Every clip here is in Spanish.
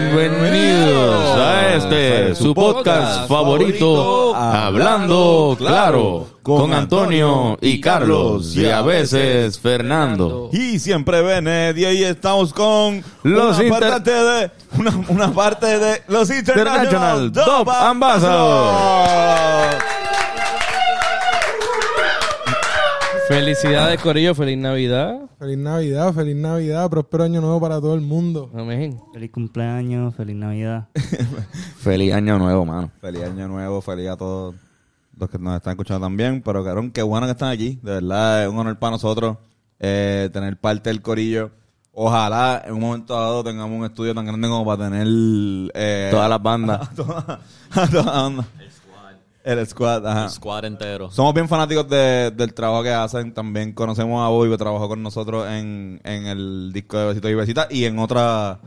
Bienvenidos a este, su podcast favorito, Hablando Claro, con Antonio y Carlos, y a veces Fernando. Y siempre Benedia y estamos con Los una, inter- parte de, una, una parte de los International, International Dub Ambassadors. Felicidades, Corillo. Feliz Navidad. Feliz Navidad, feliz Navidad, próspero año nuevo para todo el mundo. Amén. Feliz cumpleaños, feliz Navidad. Feliz año nuevo, mano. Feliz año nuevo, feliz a todos los que nos están escuchando también. Pero, cabrón, qué bueno que están aquí. De verdad, es un honor para nosotros eh, tener parte del corillo. Ojalá en un momento dado tengamos un estudio tan grande como para tener... Eh, Todas las bandas. a toda, a toda la banda. El squad, ajá. Squad entero. Somos bien fanáticos de- del trabajo que hacen. También conocemos a Bobby que trabajó con nosotros en, en el disco de Besitos y Besitas y en otras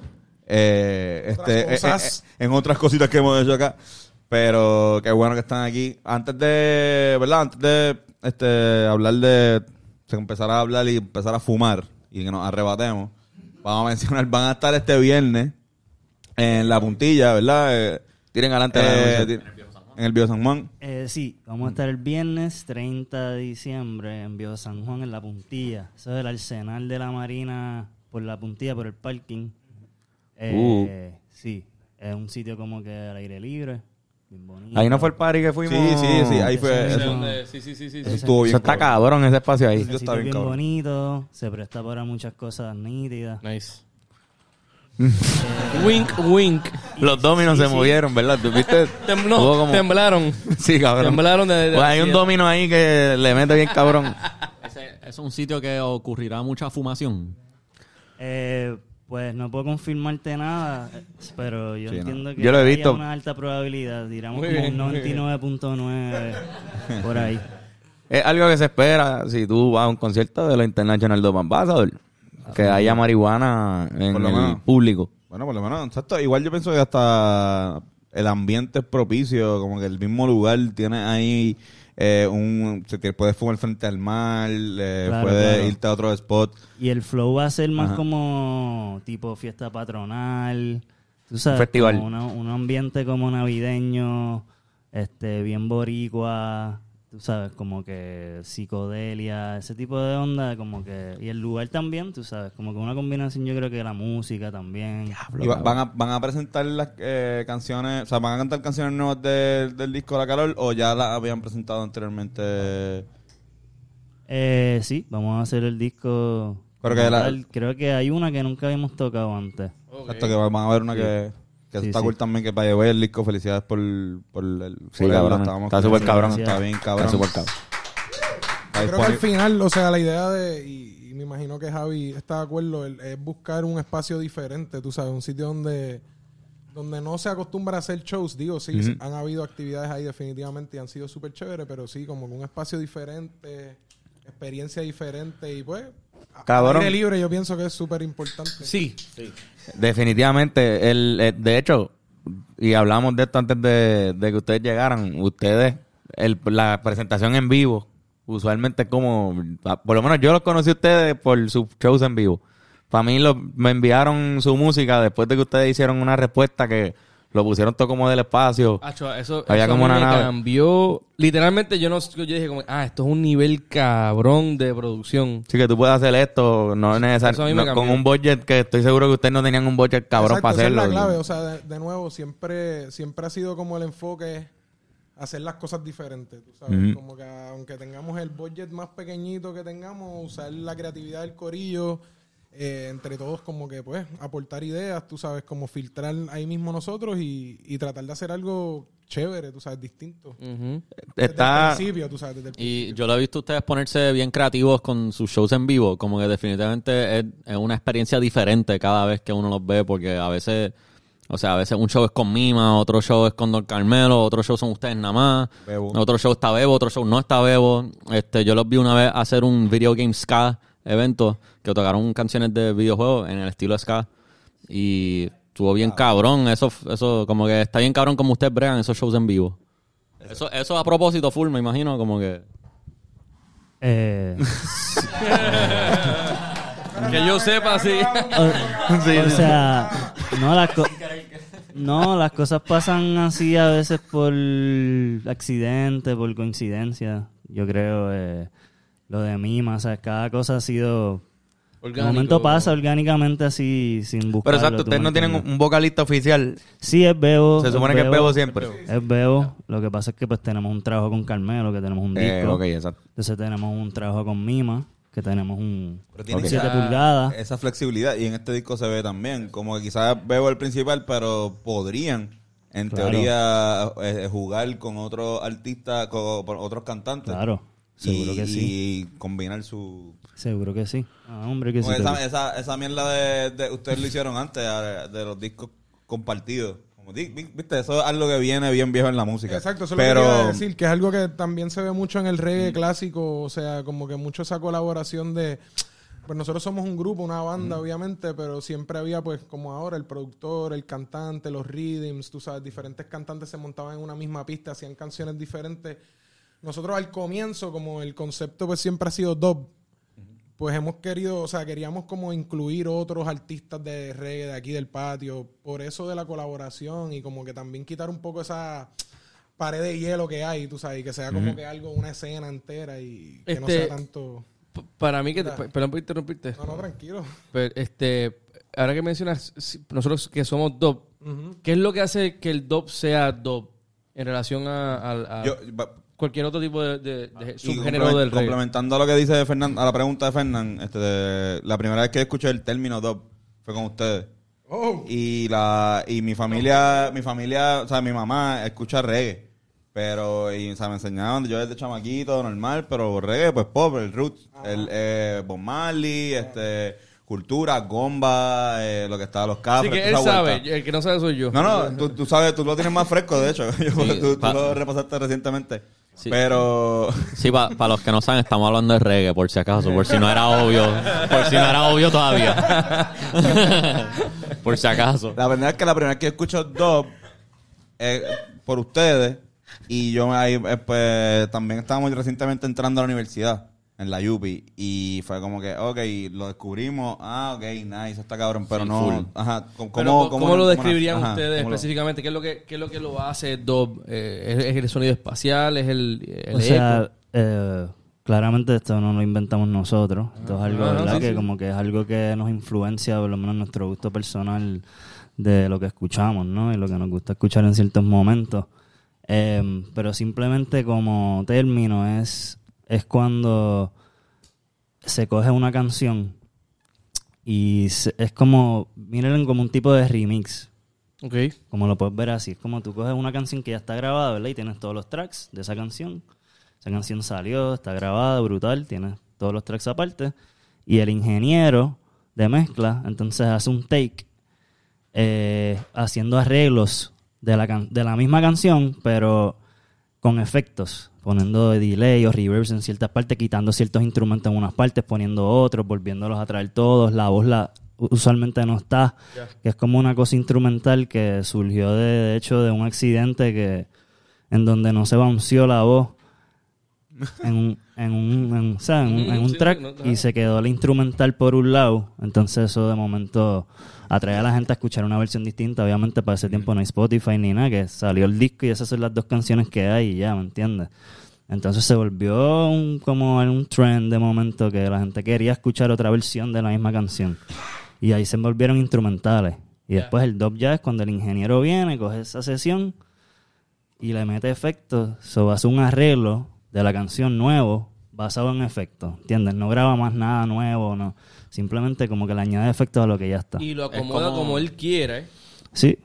eh, este, Otras cosas. eh, eh, en otras cositas que hemos hecho acá. Pero qué bueno que están aquí. Antes de, ¿verdad? Antes de este, hablar de se empezar a hablar y empezar a fumar y que nos arrebatemos, vamos a mencionar, van a estar este viernes en la puntilla, ¿verdad? Eh, Tiren adelante en el Bio San Juan. Eh, sí, vamos a estar el viernes 30 de diciembre en Viejo San Juan, en La Puntilla. Eso es el arsenal de la Marina por La Puntilla, por el parking. Eh, Sí, es un sitio como que al aire libre, bien bonito. Ahí no fue el party que fuimos. Sí, sí, sí, ahí fue. Eso. Sí, sí, sí, sí. estuvo bien. Eso está cabrón. ese espacio ahí. Sitio bien bien cabrón. bonito, se presta para muchas cosas nítidas. Nice. Wink, wink. Los dominos Sí, se sí. movieron, ¿verdad? ¿Tú viste? No, como- temblaron. Sí, cabrón. Temblaron de- de- Pues hay un domino ahí que le mete bien cabrón. Ese es un sitio que ocurrirá mucha fumación. Eh, pues no puedo confirmarte nada, pero yo Sí, no. entiendo que Yo lo he visto. una alta probabilidad, diramos Muy como bien, un muy bien. 99.9 por ahí. Es algo que se espera si tú vas a un concierto de los International Dub Ambassador. Que haya marihuana en el menos. público. Bueno, por lo menos, exacto. Igual yo pienso que hasta el ambiente es propicio, como que el mismo lugar tiene ahí eh, un... Se te puedes fumar frente al mar, eh, Claro, puedes claro. irte a otro spot. Y el flow va a ser más Ajá. como tipo fiesta patronal, tú sabes, festival. como una- un ambiente como navideño, este, bien boricua, tú sabes, como que psicodelia, ese tipo de onda, como que y el lugar también, tú sabes, como que una combinación, yo creo que la música también. Y va- van, a, van a presentar las eh, canciones, o sea, van a cantar canciones nuevas del- del disco La Calor o ya las habían presentado anteriormente. Eh, sí, vamos a hacer el disco. Pero como que la- tal. Creo que hay una que nunca habíamos tocado antes. Exacto, que van a ver una que, que Sí, está sí. cool también, que para llevar el disco, felicidades por, por el... Sí, cabrón. estábamos Está súper cabrón. Está bien cabrón. Está súper cabrón. Yo creo que al final, o sea, la idea de, y, y me imagino que Javi está de acuerdo, el- es buscar un espacio diferente, tú sabes, un sitio donde donde no se acostumbra a hacer shows, digo, sí, han habido actividades ahí definitivamente y han sido súper chéveres, pero sí, como que un espacio diferente, experiencia diferente y pues, Cabrón. aire libre yo pienso que es súper importante. Sí. Definitivamente. El, eh, de hecho, y hablamos de esto antes de, de que ustedes llegaran, ustedes, el, la presentación en vivo, usualmente como, por lo menos yo los conocí a ustedes por sus shows en vivo. Para mí lo- me enviaron su música después de que ustedes hicieron una respuesta que lo pusieron todo como del espacio. Acho, eso, Había eso como una me nave. cambió. Literalmente yo no yo dije como, ah, esto es un nivel cabrón de producción. Así que tú puedes hacer esto, no es necesario, no- con un budget que estoy seguro que ustedes no tenían un budget cabrón Exacto, para esa es hacerlo. la clave, o sea, de, de nuevo, siempre, siempre ha sido como el enfoque hacer las cosas diferentes, tú sabes, como que aunque tengamos el budget más pequeñito que tengamos, usar la creatividad del corillo, eh, entre todos como que pues aportar ideas, tú sabes, como filtrar ahí mismo nosotros y, y tratar de hacer algo chévere, tú sabes, distinto. Ujú. Desde Está, el principio, tú sabes, desde el Y principio. yo lo he visto a ustedes ponerse bien creativos con sus shows en vivo. Como que definitivamente es, es una experiencia diferente cada vez que uno los ve. Porque a veces, o sea, a veces un show es con Mima, otro show es con Don Carmelo, otro show son ustedes nada más. Bebo. Otro show está Bebo, otro show no está Bebo. Este, yo los vi una vez hacer un video game ska evento que tocaron canciones de videojuegos en el estilo ska. Y estuvo bien cabrón. Eso, eso, como que está bien cabrón como ustedes bregan esos shows en vivo. Eso, eso a propósito full, me imagino, como que... Eh, Que yo sepa, sí. O, o sea, no las, co- no, las cosas pasan así a veces por accidente, por coincidencia. Yo creo eh, lo de Mima, o sea, cada cosa ha sido... De Orgánico. momento pasa orgánicamente así, sin buscarlo. Pero exacto, ¿tú ustedes no tienen un vocalista oficial. Sí, es Bebo. Se supone que es Bebo siempre. Es Bebo. Lo que pasa es que pues tenemos un trabajo con Carmelo, que tenemos un disco. Eh, ok, exacto. Entonces tenemos un trabajo con Mima, que tenemos un Pero tiene Ok. 7 esa- pulgadas. Esa flexibilidad. Y en este disco se ve también. Como que quizás veo el principal, pero podrían, en Claro. teoría, eh, jugar con otros artistas, con, con otros cantantes. Claro, seguro y, que sí. Y combinar su... Seguro que sí. Ah, hombre, que sí. Esa, esa, esa mierda de, de- Ustedes lo hicieron antes, de, los discos compartidos. Como Viste, eso es algo que viene bien viejo en la música. Exacto, eso es lo que quería decir, que es algo que también se ve mucho en el reggae clásico, o sea, como que mucho esa colaboración de... Pues nosotros somos un grupo, una banda, obviamente, pero siempre había, pues, como ahora, el productor, el cantante, los rhythms, tú sabes, diferentes cantantes se montaban en una misma pista, hacían canciones diferentes. Nosotros al comienzo, como el concepto, pues, siempre ha sido dub, pues hemos querido, o sea, queríamos como incluir otros artistas de reggae de aquí del patio, por eso de la colaboración y como que también quitar un poco esa pared de hielo que hay, tú sabes, y que sea como que algo, una escena entera y que no Este- sea tanto... P- Para mí que... te- Perdón por interrumpirte. No, no, tranquilo. Pero, este, ahora que mencionas, si- nosotros que somos dub, ¿qué es lo que hace que el dub sea dub en relación a, a- a yo- va- cualquier otro tipo de, de- de y subgénero complement- del reggae? complementando a lo que dice Fernando, a la pregunta de Fernán, este, de- la primera vez que escuché el término dub fue con ustedes. Oh, Y la y mi familia, mi familia, o sea, mi mamá escucha reggae. Pero, y, o sea, me enseñaban, yo desde chamaquito, normal, pero reggae, pues pop, el roots, el eh, Bob Marley, este, cultura, gomba, eh, lo que está, los Así cafres, que él sabe, vuelta. el que no sabe soy yo. No, no, tú, tú sabes, tú lo tienes más fresco, de hecho. Yo- tú, tú lo repasaste recientemente. Sí. Pero, Sí, para los que no saben, estamos hablando de reggae, por si acaso, por si no era obvio. Por si no era obvio todavía. por si acaso. La verdad es que la primera vez que escucho dub es por ustedes y yo ahí eh, pues también estábamos recientemente entrando a la universidad en la UPI y fue como que ok lo descubrimos ah ok nice está cabrón pero Sí, no full. ajá ¿cómo, Pero, cómo, ¿cómo, cómo- lo describirían ajá, ustedes específicamente? ¿Qué es lo que, qué es lo, que lo hace dub? Eh, ¿es, es el sonido espacial? ¿Es el, el O sea, eh, claramente esto no lo inventamos nosotros. Esto es algo, Ah, ¿verdad? sí, que sí. como que es algo que nos influencia, por lo menos nuestro gusto personal de lo que escuchamos, ¿no? Y lo que nos gusta escuchar en ciertos momentos. Eh, pero simplemente como término es, es cuando se coge una canción y se- es como, miren como un tipo de remix. Ok. Como lo puedes ver así, es como tú coges una canción que ya está grabada, ¿verdad? Y tienes todos los tracks de esa canción. Esa canción salió, está grabada, brutal, tienes todos los tracks aparte. Y el ingeniero de mezcla, entonces hace un take eh, haciendo arreglos de la, de la misma canción, pero con efectos, poniendo delay o reverb en ciertas partes, quitando ciertos instrumentos en unas partes, poniendo otros, volviéndolos a traer todos. La voz la usualmente no está, que es como una cosa instrumental que surgió de, de hecho de un accidente que en donde no se bounceó la voz en un, en un, en, o sea, en un- en un Sí, track no, y se quedó la instrumental por un lado. Entonces eso de momento atrae a la gente a escuchar una versión distinta. Obviamente para ese tiempo no hay Spotify ni nada, que salió el disco y esas son las dos canciones que hay y ya, ¿me entiendes? Entonces se volvió un, como un trend de momento que la gente quería escuchar otra versión de la misma canción. Y ahí se volvieron instrumentales. Y después el dub es cuando el ingeniero viene, coge esa sesión y le mete efectos. So hace un arreglo de la canción nuevo basado en efectos. ¿Entiendes? No graba más nada nuevo, no. Simplemente como que le añade efectos a lo que ya está. Y lo acomoda como- como... él quiere. Sí,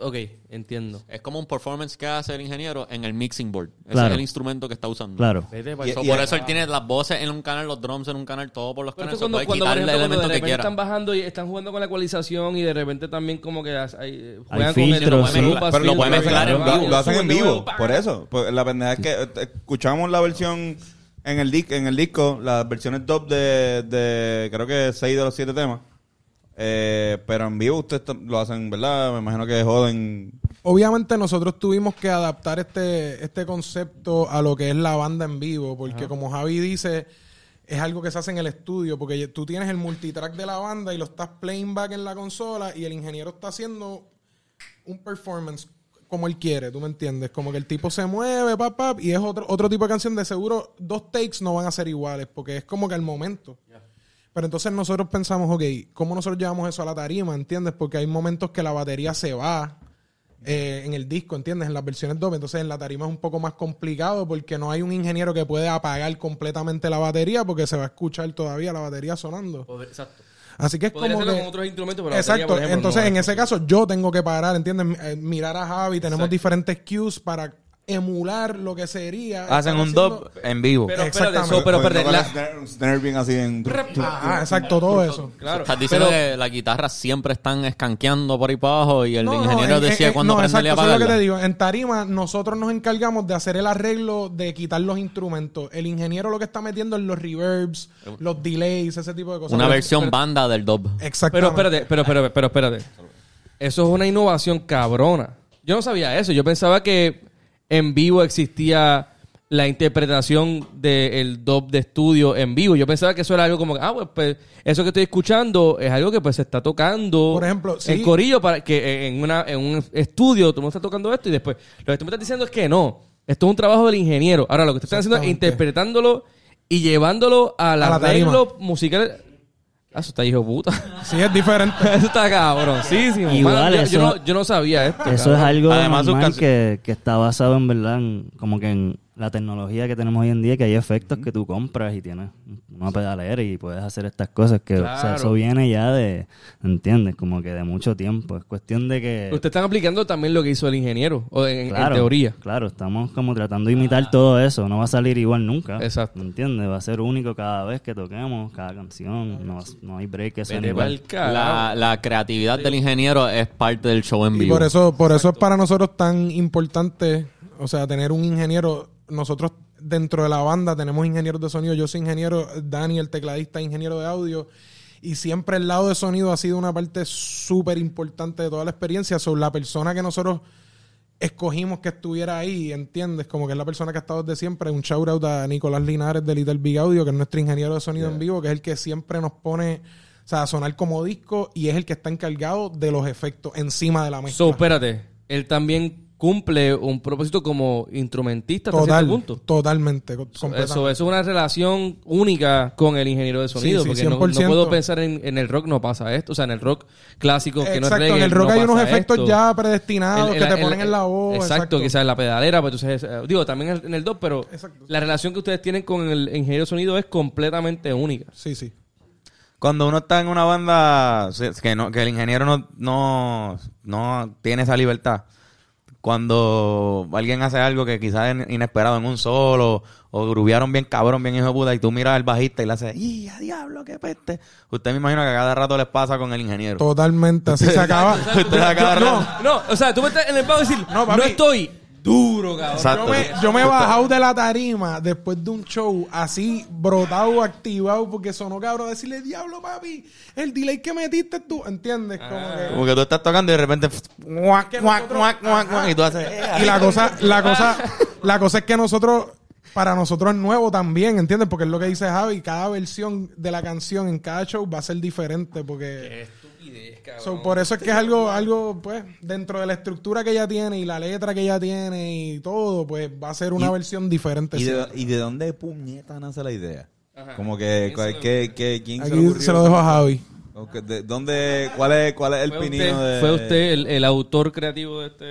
Ok, entiendo. Es como un performance que hace el ingeniero en el mixing board. Ese Claro. es el instrumento que está usando. claro. Y- So, y- por eso él tiene las voces en un canal, los drums en un canal, todo por los Pero canales. cuando, cuando, por quitarle el ejemplo, cuando elemento de que repente quiera. están bajando y están jugando con la ecualización y de repente también como que hay, hay- juegan Hay con el- filtros, con sí. el Pero loop lo pueden mezclar en vivo. Lo, hacen en vivo, por eso. Pues la pendeja es que eh, escuchamos la versión en el, en el disco, las versiones top de, de creo que seis de los siete temas. Eh, pero en vivo ustedes lo hacen, ¿verdad? Me imagino que joden. Obviamente nosotros tuvimos que adaptar este, este concepto a lo que es la banda en vivo, porque como Javi dice, es algo que se hace en el estudio, porque tú tienes el multitrack de la banda y lo estás playing back en la consola y el ingeniero está haciendo un performance como él quiere, ¿tú me entiendes? Como que el tipo se mueve, pap, pap, y es otro, otro tipo de canción de seguro, dos takes no van a ser iguales, porque es como que al momento. Pero entonces nosotros pensamos, ok, ¿cómo nosotros llevamos eso a la tarima, entiendes? Porque hay momentos que la batería se va eh, en el disco, ¿entiendes? En las versiones doble. Entonces en la tarima es un poco más complicado porque no hay un ingeniero que pueda apagar completamente la batería porque se va a escuchar todavía la batería sonando. Exacto. Así que es Podría como que... con otros instrumentos, pero Exacto. batería, por ejemplo, Entonces, no en es. ese caso, yo tengo que parar, ¿entiendes? Eh, Mirar a Javi, tenemos Exacto. diferentes cues para emular lo que sería. Hacen un haciendo- dub en vivo. Pero espérate, Exactamente. eso, pero espérate, la- así en... Ajá, exacto, todo eso. claro. Estás diciendo pero- que las guitarras siempre están escanqueando por ahí para abajo y el No, ingeniero en- decía cuándo no, exacto, eso es lo que te digo. En tarima, nosotros nos encargamos de hacer el arreglo de quitar los instrumentos. El ingeniero lo que está metiendo es los reverbs, los delays, ese tipo de cosas. Una versión pero- banda del dub. Exactamente. Pero espérate, pero, pero, pero espérate. Eso es una innovación cabrona. Yo no sabía eso. Yo pensaba que en vivo existía la interpretación del dub de estudio en vivo. Yo pensaba que eso era algo como, ah, pues, pues, eso que estoy escuchando es algo que pues se está tocando Por ejemplo, sí. en corillo para que en, una, en un estudio todo el mundo está tocando esto y después lo que tú me estás diciendo es que no. Esto es un trabajo del ingeniero. Ahora lo que ustedes están haciendo es interpretándolo y llevándolo al A la tarima. arreglo musical. Ah, eso está hijo de puta. Sí, es diferente. Eso está cabroncísimo. Igual, Mano, yo, eso- yo no, yo no sabía esto. Eso es algo Además, normal que, que está basado en verdad en, como que en la tecnología que tenemos hoy en día, que hay efectos que tú compras y tienes una pedalera y puedes hacer estas cosas que o sea, Claro. eso viene ya de, ¿entiendes? Como que de mucho tiempo. Es cuestión de que... Ustedes están aplicando también lo que hizo el ingeniero, o en, teoría. Claro, estamos como tratando de imitar todo eso. No va a salir igual nunca. Exacto. ¿Me entiendes? Va a ser único cada vez que toquemos, cada canción. No, no hay break que sea. La, la creatividad del ingeniero es parte del show en Y vivo. por eso, por eso es para nosotros tan importante, o sea, tener un ingeniero. Nosotros dentro de la banda tenemos ingenieros de sonido. Yo soy ingeniero, Dani, el tecladista, ingeniero de audio. Y siempre el lado de sonido ha sido una parte súper importante de toda la experiencia. Sobre la persona que nosotros escogimos que estuviera ahí, ¿entiendes? Como que es la persona que ha estado desde siempre. Un shout out a Nicolás Linares de Little Big Audio, que es nuestro ingeniero de sonido en vivo, que es el que siempre nos pone, o sea, a sonar como disco y es el que está encargado de los efectos encima de la mezcla. So, espérate. Él también cumple un propósito como instrumentista hasta Total, cierto punto. totalmente, Eso, es una relación única con el ingeniero de sonido. Sí, sí, porque no, no 100%. puedo pensar en, en el rock no pasa esto. O sea, en el rock clásico, que no es Exacto, reggae, en el rock no hay unos efectos esto. ya predestinados que te ponen en la voz. Exacto, quizás en la pedalera, pues entonces, eh, digo, también en, el dub, pero Exacto. la relación que ustedes tienen con el ingeniero de sonido es completamente única. Sí, sí. Cuando uno está en una banda que no que el ingeniero no, no, no tiene esa libertad. Cuando alguien hace algo que quizás es inesperado en un solo o grubearon bien cabrón, bien hijo de puta y tú miras al bajista y le haces, ¡y a diablo, qué peste! Usted me imagina que a cada rato les pasa con el ingeniero. Totalmente, así se acaba. Usted a cada No, no, o sea, tú me estás en el pago decir, No, no, estoy duro, cabrón. Exacto. Yo me, yo me he bajado de la tarima después de un show así, brotado, activado, porque sonó cabrón decirle, diablo, papi, el delay que metiste tú, ¿entiendes? Como que- Como que tú estás tocando y de repente y tú haces "Eh, Y la cosa, la cosa, la cosa es que nosotros, para nosotros es nuevo también, ¿entiendes? Porque es lo que dice Javi, cada versión de la canción en cada show va a ser diferente, porque estupidez, cabrón. So, por eso es que es algo, algo, pues, dentro de la estructura que ella tiene y la letra que ella tiene y todo, pues va a ser una Y- versión diferente. ¿Y de, siempre. ¿Y de dónde puñeta nace la idea? Como que, ¿cuál- qué- qué- ¿quién se Aquí se lo dejo a Javi. Ok, ¿de ¿Dónde, cuál, es, ¿Cuál es el pinino de...? fue usted el, el autor creativo de este...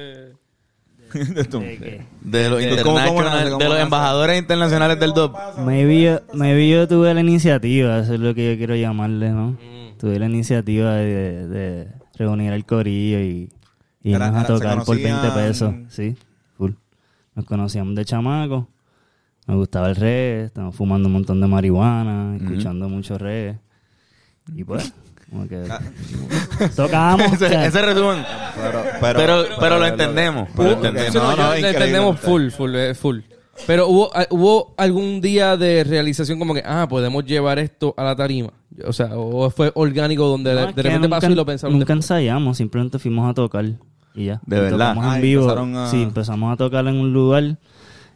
de esto? De que- de los, ¿Cómo- cómo international- nace? ¿Cómo de los embajadores internacionales del dub. Maybe yo, maybe yo tuve la iniciativa, eso es lo que yo quiero llamarle, ¿no? Mm. Tuve la iniciativa de, de reunir al corillo y, y Era- irnos a tocar por 20 conocían- pesos, sí, full. Nos conocíamos de chamaco, nos gustaba el reggae, estábamos fumando un montón de marihuana, escuchando mucho reggae. Y pues, como que tocábamos. ese, resumen. Pero, Pero, pero, lo entendemos. Pero lo entendemos. No, no, no, increíble. entendemos full, full, eh, full. Pero hubo, ah, hubo algún día de realización como que, ah, podemos llevar esto a la tarima. O sea, o fue orgánico donde no, de repente pasó y lo pensamos. Nunca después. ensayamos, simplemente fuimos a tocar y ya. De Y verdad. tocamos Ah, en y vivo. empezaron a- Sí, empezamos a tocar en un lugar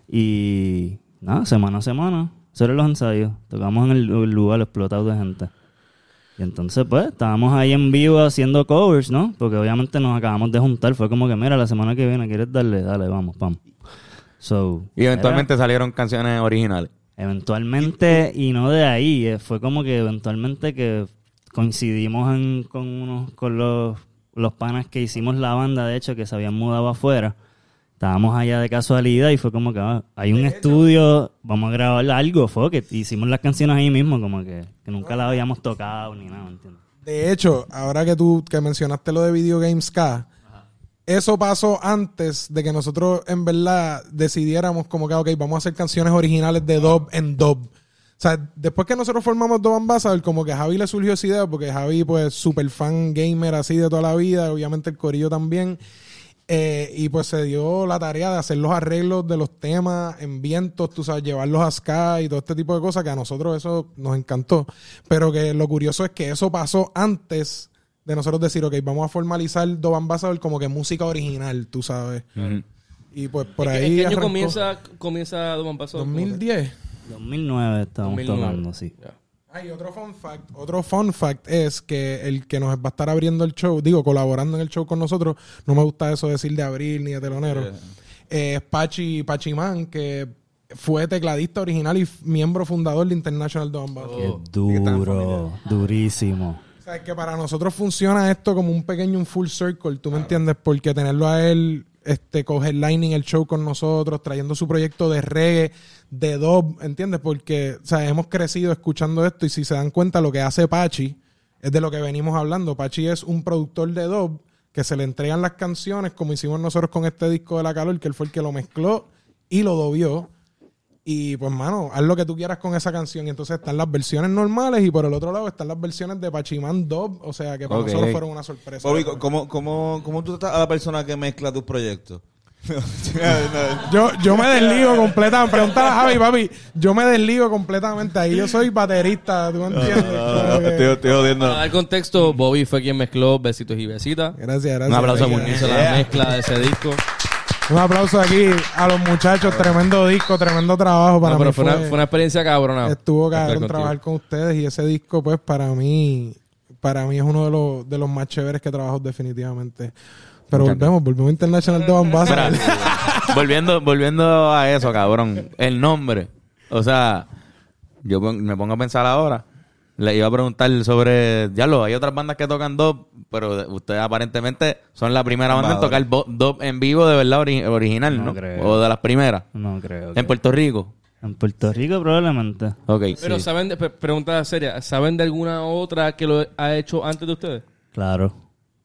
y nada, semana a semana eran los ensayos. Tocamos en el, el lugar explotado de gente. Y entonces, pues, estábamos ahí en vivo haciendo covers, ¿no? Porque obviamente nos acabamos de juntar. Fue como que, mira, la semana que viene, ¿quieres darle? Dale, vamos, pam. So, Y eventualmente salieron canciones originales. Eventualmente, y no de ahí, eh, fue como que eventualmente que coincidimos en- con, unos, con los, los panas que hicimos la banda, de hecho, que se habían mudado afuera. Estábamos allá de casualidad y fue como que ah, hay un estudio, vamos a grabar algo, fue que hicimos las canciones ahí mismo, como que, que nunca las habíamos tocado ni nada, ¿entiendes? De hecho, ahora que tú que mencionaste lo de Video Games K, eso pasó antes de que nosotros en verdad decidiéramos como que, ok, vamos a hacer canciones originales de dub en dub. O sea, después que nosotros formamos Dub Ambassador, como que a Javi le surgió esa idea, porque Javi, pues, super fan gamer así de toda la vida, obviamente el corillo también. Eh, y pues se dio la tarea de hacer los arreglos de los temas en vientos, tú sabes, llevarlos a Sky y todo este tipo de cosas que a nosotros eso nos encantó. Pero que lo curioso es que eso pasó antes de nosotros decir, ok, vamos a formalizar Dove Ambassador como que música original, tú sabes. Y pues por ¿En qué- ahí. ¿En qué año arrancó. comienza, comienza Paso? 2010. 2009 estábamos 2009. tocando, sí. Ya. Ah, y otro fun fact, otro fun fact es que el que nos va a estar abriendo el show, digo, colaborando en el show con nosotros, no me gusta eso decir de abril ni de telonero, eh, es Pachi, Pachiman, que fue tecladista original y miembro fundador de International Dome Ambassador. Qué duro, durísimo. O sea, es que para nosotros funciona esto como un pequeño un full circle, ¿tú me entiendes? Porque tenerlo a él, este, coger lining el show con nosotros, trayendo su proyecto de reggae, de dub, ¿entiendes? Porque, o sea, hemos crecido escuchando esto y si se dan cuenta lo que hace Pachi es de lo que venimos hablando. Pachi es un productor de dub que se le entregan las canciones como hicimos nosotros con este disco de La Calor, que él fue el que lo mezcló y lo dobió. Y pues, mano, haz lo que tú quieras con esa canción. Y entonces están las versiones normales y por el otro lado están las versiones de Pachiman Dub. O sea, que para nosotros fueron una sorpresa. Bobby, ¿cómo, cómo, ¿cómo tú tratas a la persona que mezcla tus proyectos? Yo, yo me desligo completamente. Pregúntale a Javi, papi. Yo me desligo completamente. Ahí yo soy baterista, ¿tú me entiendes? Como que- estoy, estoy jodiendo. Para dar contexto, Bobby fue quien mezcló Besitos y Besitas. Gracias, gracias. Un aplauso a. Muñiz. La mezcla de ese disco. Un aplauso aquí a los muchachos. Tremendo disco, tremendo trabajo para No, pero mí. fue, una, fue una experiencia cabrona. Estuvo cabrón trabajar con ustedes y ese disco, pues, para mí, para mí es uno de los, de los más chéveres que trabajo definitivamente. Pero volvemos, volvemos a International Espera, Ambassador. volviendo, volviendo a eso, cabrón. El nombre. O sea, yo me pongo a pensar ahora. Le iba a preguntar sobre. Ya lo, hay otras bandas que tocan dub, pero de- ustedes aparentemente son la primera banda en tocar dub en vivo de verdad ori- original, ¿no? No creo. O de las primeras. No creo. En Puerto Rico. En Puerto Rico probablemente. Ok. Pero saben, de, pre- pregunta seria, ¿saben de alguna otra que lo ha hecho antes de ustedes? Claro.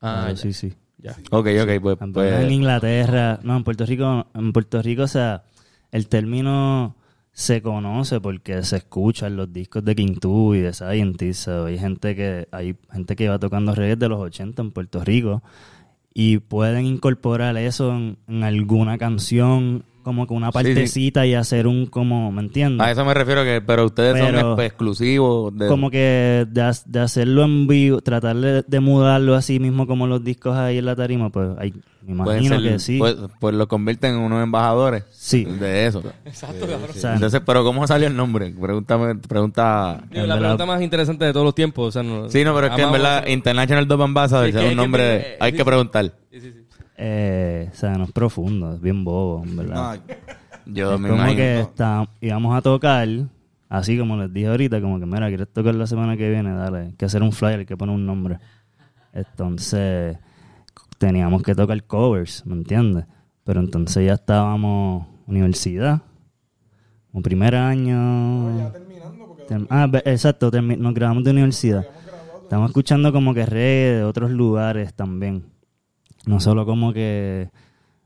Ah, ya. sí, sí. Ya. Ok, ok, pues. En, pues- en Inglaterra, no, en Puerto Rico, en Puerto Rico, o sea, el término se conoce porque se escuchan los discos de King Two y de Scientist. hay gente que hay gente que va tocando reggae de los 80 en Puerto Rico y pueden incorporar eso en, en alguna canción como que una Sí, sí. partecita y hacer un como, ¿me entiendes? a eso me refiero que, pero ustedes Pero- son exclusivos de. como que de hacerlo en vivo, tratar de, de mudarlo así mismo como los discos ahí en la tarima, pues hay, me pueden imagino ser- que sí. Pues, pues lo convierten en unos embajadores. Sí. De eso. Exacto, cabrón. Entonces, pero ¿cómo salió el nombre? Pregúntame, pregunta. Digo, la verdad- pregunta más interesante de todos los tiempos. O sea, no- Sí, no, pero es que en verdad International Dub Ambassador Sí, es un nombre, que- hay sí, que preguntar. Sí, sí, sí. Eh, o sea, no es profundo, es bien bobo, en verdad. No, Yo es me como imagino. que está, íbamos a tocar, así como les dije ahorita, como que, mira, ¿quieres tocar la semana que viene? Dale, hay que hacer un flyer, hay que poner un nombre. Entonces, teníamos que tocar covers, ¿me entiendes? Pero entonces ya estábamos universidad, un primer año... Term- ah, ve- exacto, termi- nos grabamos de universidad. Estamos escuchando como que reggae de otros lugares también. No solo como que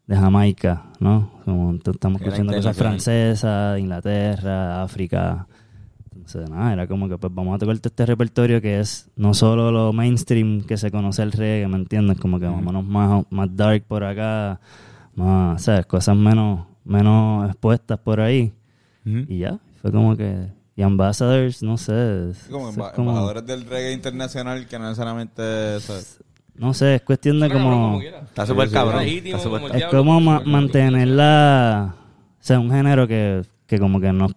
de Jamaica, ¿no? Como estamos escuchando cosas francesas, Inglaterra, África. Entonces, nada, era como que pues vamos a tocar todo este repertorio que es no solo lo mainstream que se conoce el reggae, ¿me entiendes? Como que vámonos más, más dark por acá, más, ¿sabes? Cosas menos, menos expuestas por ahí. Ujú. Y ya, fue como que... Y Ambassadors, no sé. es- como emba- como- embajadores del reggae internacional que no necesariamente... o sea, no sé, es cuestión de como... Está súper cabrón. legítimo, Está como Es como ma- cabrón. mantener la... O sea, un género que, que como que no...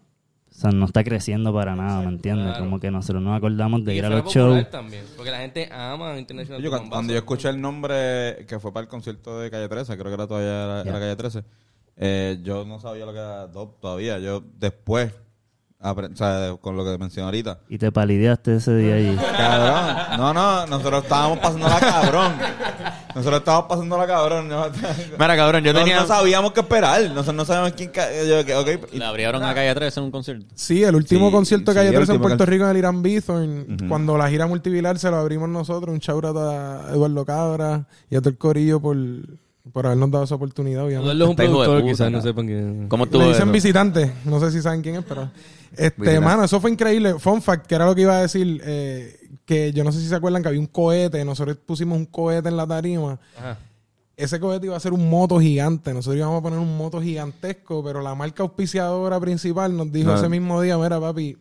O sea, no está creciendo para nada, ¿me entiendes? Claro. Como que nosotros nos acordamos de Y ir a los shows. también, porque la gente ama International Yo, cuando yo escuché el nombre que fue para el concierto de Calle 13, creo que era todavía era, era Calle 13, eh, yo no sabía lo que era dub todavía. Yo después, apre- o sea, con lo que mencioné ahorita. Y te palideaste ese día allí. Cabrón, no, no, nosotros estábamos pasando la cabrón. Nosotros estábamos pasando la cabrón. No, Mira, cabrón, yo no- tenía... no sabíamos qué esperar. Nosotros no sabíamos quién. ca- yo, que- ok, y- Le abrieron a Calle 13 en un concierto. Sí, el último Sí, concierto de sí, Calle 13 en Puerto Rico en el Irán Bithorn, cuando la gira multivilar se lo abrimos nosotros, un shoutout a Eduardo Cabra y a todo el corillo por, por habernos dado esa oportunidad, obviamente. Eduardo es un productor, puta, quizás no sepan quién ¿Cómo estuvo Le dicen eso? visitante, no sé si saben quién es, pero... Este, mano, eso fue increíble. Fun fact, que era lo que iba a decir, eh, que yo no sé si se acuerdan que había un cohete, nosotros pusimos un cohete en la tarima. Ajá. Ese cohete iba a ser un moto gigante. Nosotros íbamos a poner un moto gigantesco, pero la marca auspiciadora principal nos dijo No. ese mismo día, mira papi,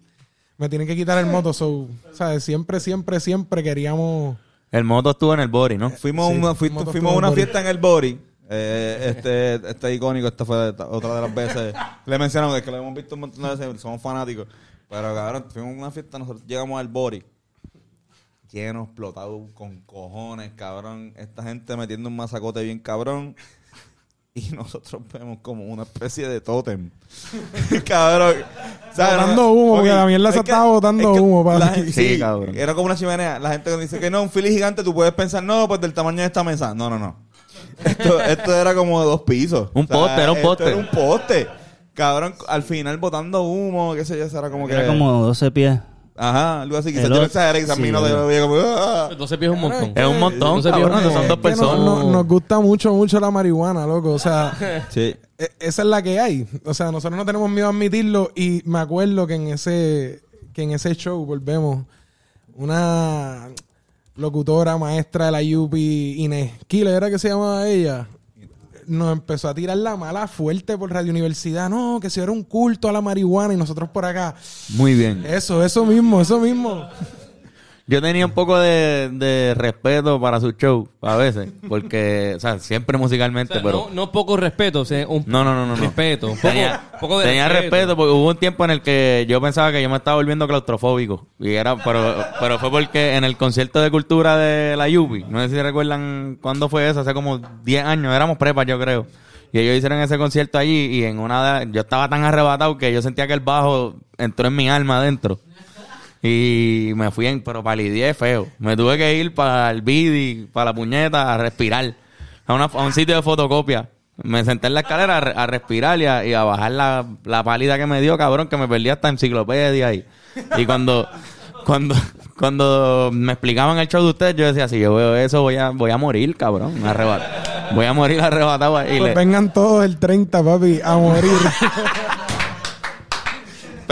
me tienen que quitar el moto. So, ¿sabes? Siempre, siempre, siempre queríamos... El moto estuvo en el body, ¿no? Fuimos, Sí, una, fuimos a una Bori. fiesta en el Bori. Eh, este, este icónico, esta fue otra de las veces. Le mencionamos que lo hemos visto un montón de veces, somos fanáticos. Pero cabrón, fuimos a una fiesta, nosotros llegamos al Bori. Lleno, explotado, con cojones, cabrón. Esta gente metiendo un masacote bien cabrón. Y nosotros vemos como una especie de tótem. cabrón. Botando humo, porque la mierda se es que- estaba botando es que humo, papi. la gente- Sí, sí, cabrón. Era como una chimenea. La gente cuando dice que no, un fili gigante, tú puedes pensar, no, pues del tamaño de esta mesa. No, no, no. Esto, esto era como de dos pisos. Un poste, era un poste. Era un poste. Cabrón, al final botando humo, qué sé yo, eso era como que... Era como 12 pies. Ajá, algo así. Quizás yo no otro- exageré, quizás sí, a mí no te lo como... "Ah". 12 pies es un montón. Es un montón, se cabrón, son dos no- personas. no- nos gusta mucho, mucho la marihuana, loco. O sea, Sí. e- esa es la que hay. O sea, nosotros no tenemos miedo a admitirlo. Y me acuerdo que en ese, que en ese show, volvemos, una locutora, maestra de la UP, Inés Killer, ¿era que se llamaba ella? Nos empezó a tirar la mala fuerte por Radio Universidad. No, que si era un culto a la marihuana y nosotros por acá. Muy bien. Eso, eso mismo, eso mismo. Yo tenía un poco de, de respeto para su show, a veces, porque, o sea, siempre O musicalmente, sea, pero... no, no poco respeto, o sea, un No, no, no, no. respeto. Un poco, tenía, poco de tenía respeto. porque hubo un tiempo en el que yo pensaba que yo me estaba volviendo claustrofóbico. Y era, pero, pero fue porque en el concierto de cultura de la Yupi, no sé si recuerdan cuándo fue eso, hace como 10 años, éramos prepas yo creo. Y ellos hicieron ese concierto allí y en una de- yo estaba tan arrebatado que yo sentía que el bajo entró en mi alma adentro. Y me fui en, pero palidié feo. Me tuve que ir para el bidi, para la puñeta, a respirar. A, una- a un sitio de fotocopia. Me senté en la escalera a, re- a respirar y a, y a bajar la, la pálida que me dio, cabrón, que me perdí hasta enciclopedia ahí. Y cuando, cuando, cuando me explicaban el show de ustedes, yo decía, si yo veo eso, voy a, voy a morir, cabrón. Arrebat- voy a morir arrebatado. Y Pues le- vengan todos el 30, papi, a morir.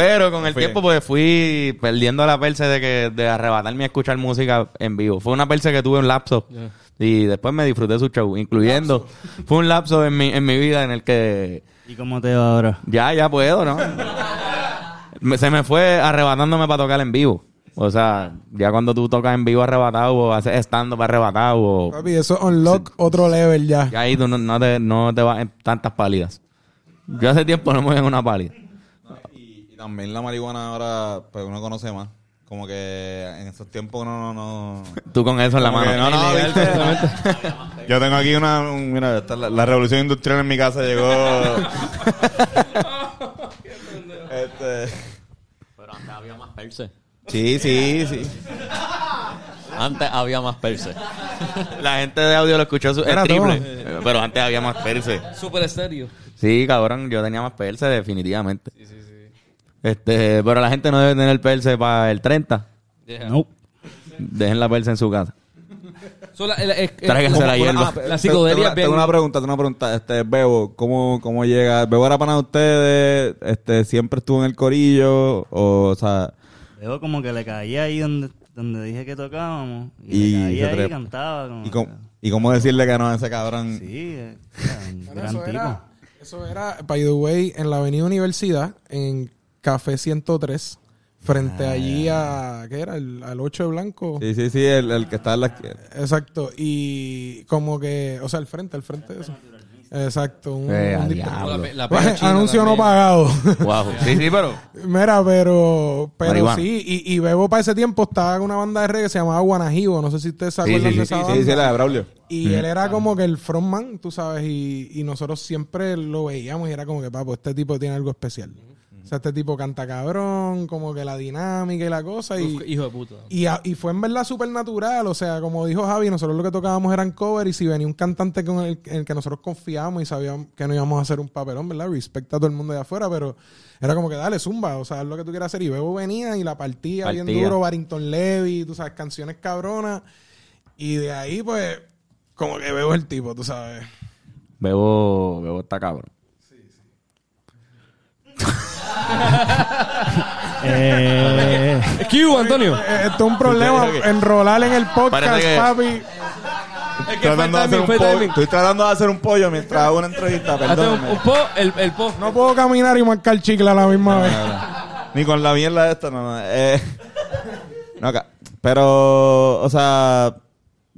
Pero con el tiempo pues fui perdiendo la perse de que de arrebatarme a escuchar música en vivo. Fue una perse que tuve un lapso y después me disfruté su show, incluyendo fue un lapso en mi en mi vida en el que ¿Y cómo te va ahora? ya ya puedo, ¿no? Se me fue arrebatándome para tocar en vivo. O sea, ya cuando tú tocas en vivo arrebatado o haces estando para arrebatado o papi, eso es unlock otro level ya. ya ahí tú no, no te no te vas en tantas pálidas. Yo hace tiempo no me voy en una pálida. También la marihuana ahora, pues uno conoce más. Como que en esos tiempos uno no... no Tú con eso en la mano. no, no, ¿viste? Yo tengo aquí una, un- mira, esta la, la revolución industrial en mi casa llegó. este, Pero antes había más perse. sí, sí, sí. Antes había más perse. La gente de audio lo escuchó su, Era triple. todo. Pero antes había más perse. Super estéreo. Sí, cabrón, yo tenía más perse, definitivamente. Este, pero la gente no debe tener perse para el 30. No. Dejen la perse en su casa. So, la, la- es- es- Tráiganse la hierba. ah, La psicodelia tengo una pregunta, tengo una pregunta. Este, Bebo, ¿cómo, cómo llega? ¿Bebo era pana de ustedes? Este, ¿Siempre estuvo en el corillo? O, o sea, Veo como que le caía ahí donde, donde dije que tocábamos. Y, Y le caía ahí trepa. y cantaba. Como ¿y cómo, ¿y cómo decirle que no a ese cabrón? Sí, eh, era un Bueno, gran eso, tipo. era, eso era, by the way, en la Avenida Universidad, en Café 103, frente allí a, ¿qué era? El- al 8 de Blanco. Sí, sí, sí, el, el que está en la... Exacto. Y como que, o sea, al frente, al frente de eso. Exacto. Un, Eh, un. La, la china Anuncio no pagado. Wow. Sí, sí, pero. Mira, pero, pero Marihuana. sí, y, y Bebo para ese tiempo estaba en una banda de reggae que se llamaba Guanajibo, no sé si ustedes se Sí, acuerdan sí, de sí, esa Sí, banda. sí, la de Braulio. Y él era como que el frontman, tú sabes, y, y nosotros siempre lo veíamos y era como que, papo, este tipo tiene algo especial. O sea, este tipo canta cabrón, como que la dinámica y la cosa. Y, Uf, Hijo de puta. y, a- y fue en verdad súper natural, o sea, como dijo Javi, nosotros lo que tocábamos eran cover y si venía un cantante con el, en el que nosotros confiábamos y sabíamos que no íbamos a hacer un papelón, ¿verdad? Respecta a todo el mundo de afuera, pero era como que dale, zumba, o sea, haz lo que tú quieras hacer. Y Bebo venía y la partía, bien duro, Barrington Levy, tú sabes, canciones cabronas. Y de ahí, pues, como que Bebo es el tipo, tú sabes. Bebo, Bebo está cabrón. Eh, Q, Antonio. Eh, Esto es un problema, enrolar en el podcast, Parece que- papi. Es que fue Tratando de hacer timing, un fue pollo. timing. Estoy tratando de hacer un pollo mientras hago una entrevista, Hazte un, perdón. un po, el, el po. No puedo caminar y marcar chicle a la misma vez. Ni con la mierda esta, no, no. Eh, no, acá. Pero, o sea,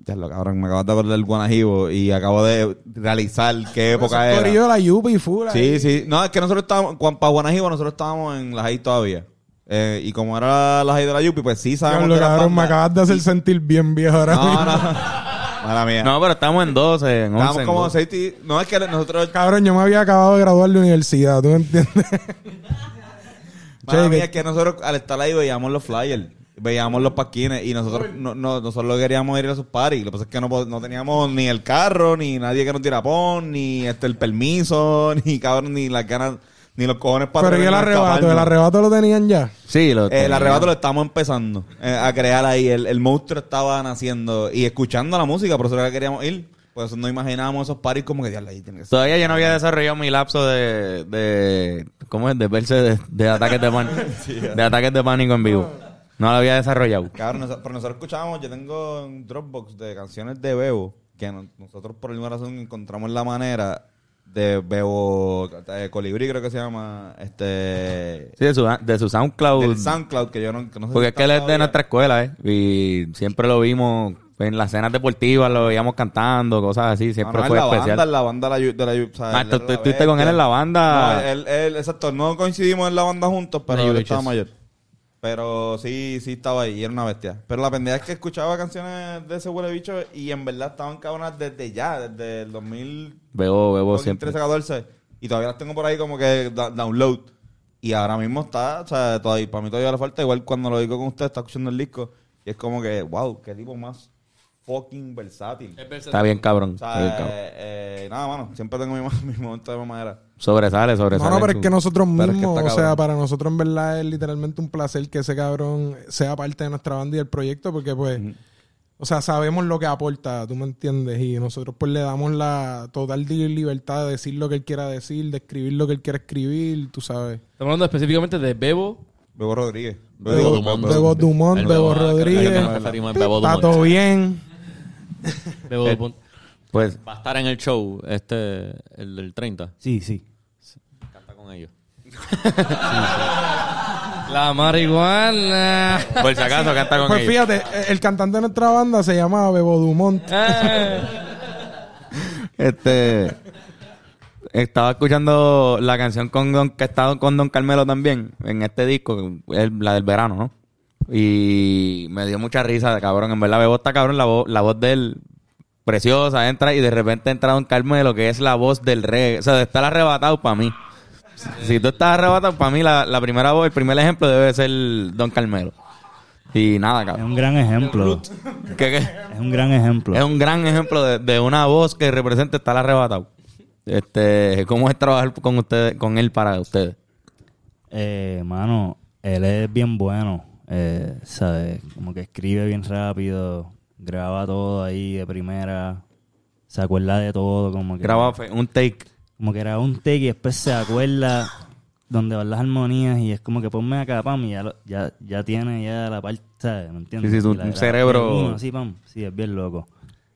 ya lo cabrón, me acabas de acordar del Guanajibo y acabo de realizar qué época era. de la Yupi full. Sí, ahí. sí. No, es que nosotros estábamos, cuando, para Guanajibo nosotros estábamos en las ahí todavía. Eh, y como era las ahí de la Yupi, pues sí sabemos de las cabrón, me acabas de hacer sentir bien viejo ahora No, mismo. no. Mala mía. No, pero estamos en 12, en 11. Estábamos en como 12. seis... No, es que nosotros... Cabrón, yo me había acabado de graduar de universidad, ¿tú me entiendes? Mala Che, mía, que- es que nosotros al estar ahí veíamos los flyers, veíamos los paquines y nosotros no, no, nosotros lo queríamos ir a esos parties. Lo que pasa es que no, no teníamos ni el carro, ni nadie que nos diera pon, ni este el permiso, ni cabrón, ni las ganas, ni los cojones para Pero y el arrebato, el arrebato lo tenían ya. Sí, lo Eh, el arrebato lo estamos empezando eh, a crear ahí. El, el monstruo estaba naciendo y escuchando la música, por eso era que queríamos ir. Por eso no imaginábamos esos parties como que diablo, ahí tiene que ser. Todavía yo no había desarrollado mi lapso de, de ¿cómo es? De verse de, de ataques de pánico. de ataques de pánico en vivo. No lo había desarrollado. Cabrón, pero nosotros escuchábamos, yo tengo un Dropbox de canciones de Bebo, que no- nosotros por alguna razón encontramos la manera de Bebo eh, Colibrí, creo que se llama, este... Sí, de su, de su SoundCloud. Del SoundCloud, que yo no, que no sé Porque si es que él es de nuestra escuela, ¿eh? Y siempre lo vimos en las cenas deportivas, lo veíamos cantando, cosas así. Ah, Siempre no, fue en la especial. banda, en la banda de la, de o sea, Ah, tú- estuviste con él en la banda. No, él, él, exacto, no coincidimos en la banda juntos, pero él estaba mayor. Pero sí, sí estaba ahí y era una bestia. Pero la pendeja es que escuchaba canciones de ese huele bicho y en verdad estaban cabronas desde ya, desde el 2000, Bebo, bebo siempre. 2013, 14. Y todavía las tengo por ahí como que da- download. Y ahora mismo está, o sea, todavía, para mí todavía le falta. Igual cuando lo digo con usted, está escuchando el disco. Y es como que, wow, qué tipo más fucking versátil. Está bien cabrón. O sea, está bien cabrón. eh, eh, nada, mano. Siempre tengo mi, mi momento de mamadera. Sobresale, No, sobresale. no, pero en es que nosotros Pero es que mismos, o sea, para nosotros en verdad es literalmente un placer que ese cabrón sea parte de nuestra banda y del proyecto, porque pues, o sea, sabemos lo que aporta, tú me entiendes, y nosotros pues le damos la total libertad de decir lo que él quiera decir, de escribir lo que él quiera escribir, tú sabes. Estamos hablando específicamente de Bebo. Bebo Rodríguez. Bebo Digo, Dumont. Bebo Dumont, El Bebo Bebo- el que Rodríguez, nos referimos es Bebo está todo bien. Bebo Eh, Dumont. Pues, Va a estar en el show, este, el del 30. sí, sí. Ellos. La marihuana. por si acaso, canta con Pues ellos. fíjate, el cantante de nuestra banda se llama Bebo Dumont. Eh. Este. Estaba escuchando la canción con Don, que está con Don Carmelo también en este disco, el- la del verano, ¿no? Y me dio mucha risa, cabrón. En verdad, Bebo está cabrón, la voz, la voz de él preciosa, entra y de repente entra Don Carmelo, que es la voz del reggae. O sea, de estar arrebatado para mí. Si tú estás arrebatado, para mí la, la primera voz, el primer ejemplo debe ser Don Carmelo. Y nada, Es cabrón. un gran ejemplo. ¿Qué, qué? Es un gran ejemplo. Es un gran ejemplo de, de una voz que representa estar arrebatado. Este, ¿cómo es trabajar con ustedes, con él para ustedes? Eh, mano, él es bien bueno, eh, ¿sabes? Como que escribe bien rápido, graba todo ahí de primera, se acuerda de todo, como que... Graba un take. Como que graba un take y después se acuerda donde van las armonías y es como que ponme acá, pam, y ya, lo- ya, ya tiene ya la parte, ¿sabes? ¿Me entiendes? Sí, sí, la graba cerebro- uno, Sí, pam, sí, es bien loco.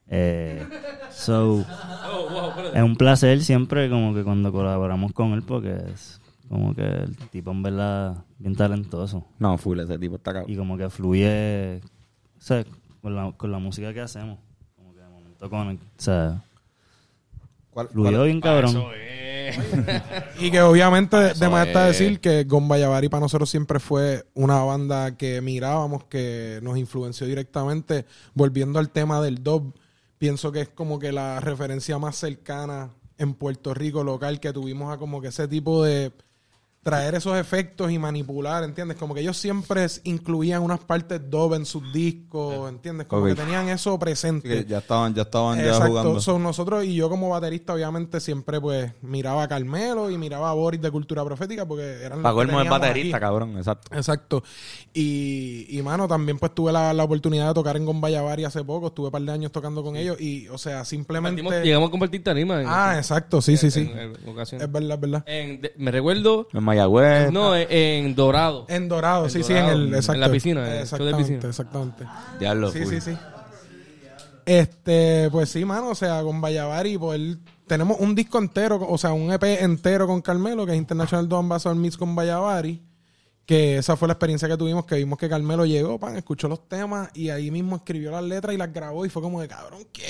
Eh, so, es un placer siempre como que cuando colaboramos con él porque es como que el tipo en verdad bien talentoso No, full, ese tipo está cabrón. y como que fluye o sea, con, la, con la música que hacemos como que de momento con o sea ¿Cuál- Fluyó cuál- bien cabrón. Y que obviamente de Eso más está es. decir que Gombayavari para nosotros siempre fue una banda que mirábamos, que nos influenció directamente. Volviendo al tema del dub, pienso que es como que la referencia más cercana en Puerto Rico local que tuvimos a como que ese tipo de traer esos efectos y manipular, ¿entiendes? Como que ellos siempre incluían unas partes dub en sus discos, ¿entiendes? Como que tenían eso presente. Sí, que ya estaban, ya estaban ya Exacto. jugando. So, nosotros y yo como baterista obviamente siempre pues miraba a Carmelo y miraba a Boris de Cultura Profética porque eran los Paco que el baterista, aquí. cabrón, exacto. Exacto. Y, y mano, también pues tuve la, la oportunidad de tocar en Gombayavari hace poco, estuve un par de años tocando con ellos y o sea, simplemente... Llegamos a compartir tarima. Ah, exacto, sí, sí, sí. en- en ocasiones. Es verdad, es verdad. En- de- me recuerdo, En Mayagüez. no, en, en Dorado. En Dorado, En sí, Dorado, sí, en el... en Exacto. la piscina, en show de Exactamente, piscina. exactamente. Diablo, Sí, full. sí, sí. Este, pues sí, mano, o sea, con Vallavari, pues tenemos un disco entero, o sea, un EP entero con Carmelo, que es International Don Ambassador Mix con Vallavari, que esa fue la experiencia que tuvimos, que vimos que Carmelo llegó, pan, escuchó los temas y ahí mismo escribió las letras y las grabó y fue como de, cabrón, ¿qué?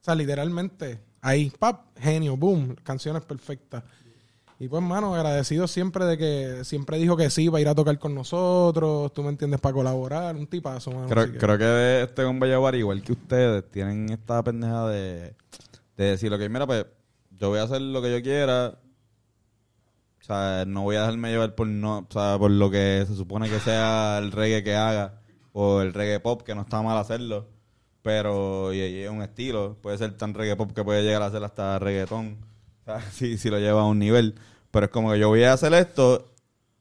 O sea, literalmente, ahí, pap, genio, boom, canciones perfectas. Y pues, mano, agradecido siempre de que siempre dijo que sí, va a ir a tocar con nosotros, tú me entiendes, para colaborar, un tipazo, mano. Creo, que- creo que este con Bayaguari, igual que ustedes, tienen esta pendeja de, de decir, ok, mira, pues yo voy a hacer lo que yo quiera. O sea, no voy a dejarme llevar por no, o sea, por lo que se supone que sea el reggae que haga o el reggae pop, que no está mal hacerlo. Pero y, y es un estilo, puede ser tan reggae pop que puede llegar a ser hasta reggaetón. O sea, si, si lo lleva a un nivel. Pero es como que yo voy a hacer esto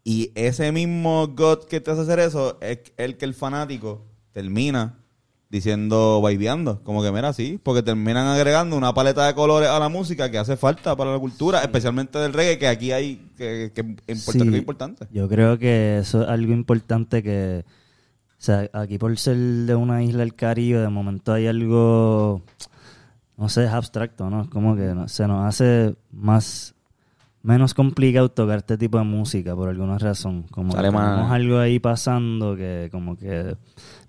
y ese mismo God que te hace hacer eso es el que el fanático termina diciendo, baileando. Como que mira, sí, porque terminan agregando una paleta de colores a la música que hace falta para la cultura, especialmente del reggae, que aquí hay, que, que en Puerto Sí. Rico es importante. Yo creo que eso es algo importante que, o sea, aquí por ser de una isla del Caribe, de momento hay algo, no sé, es abstracto, ¿no? Es como que se nos hace más, menos complicado tocar este tipo de música por alguna razón. Como Sale que más- tenemos algo ahí pasando que como que,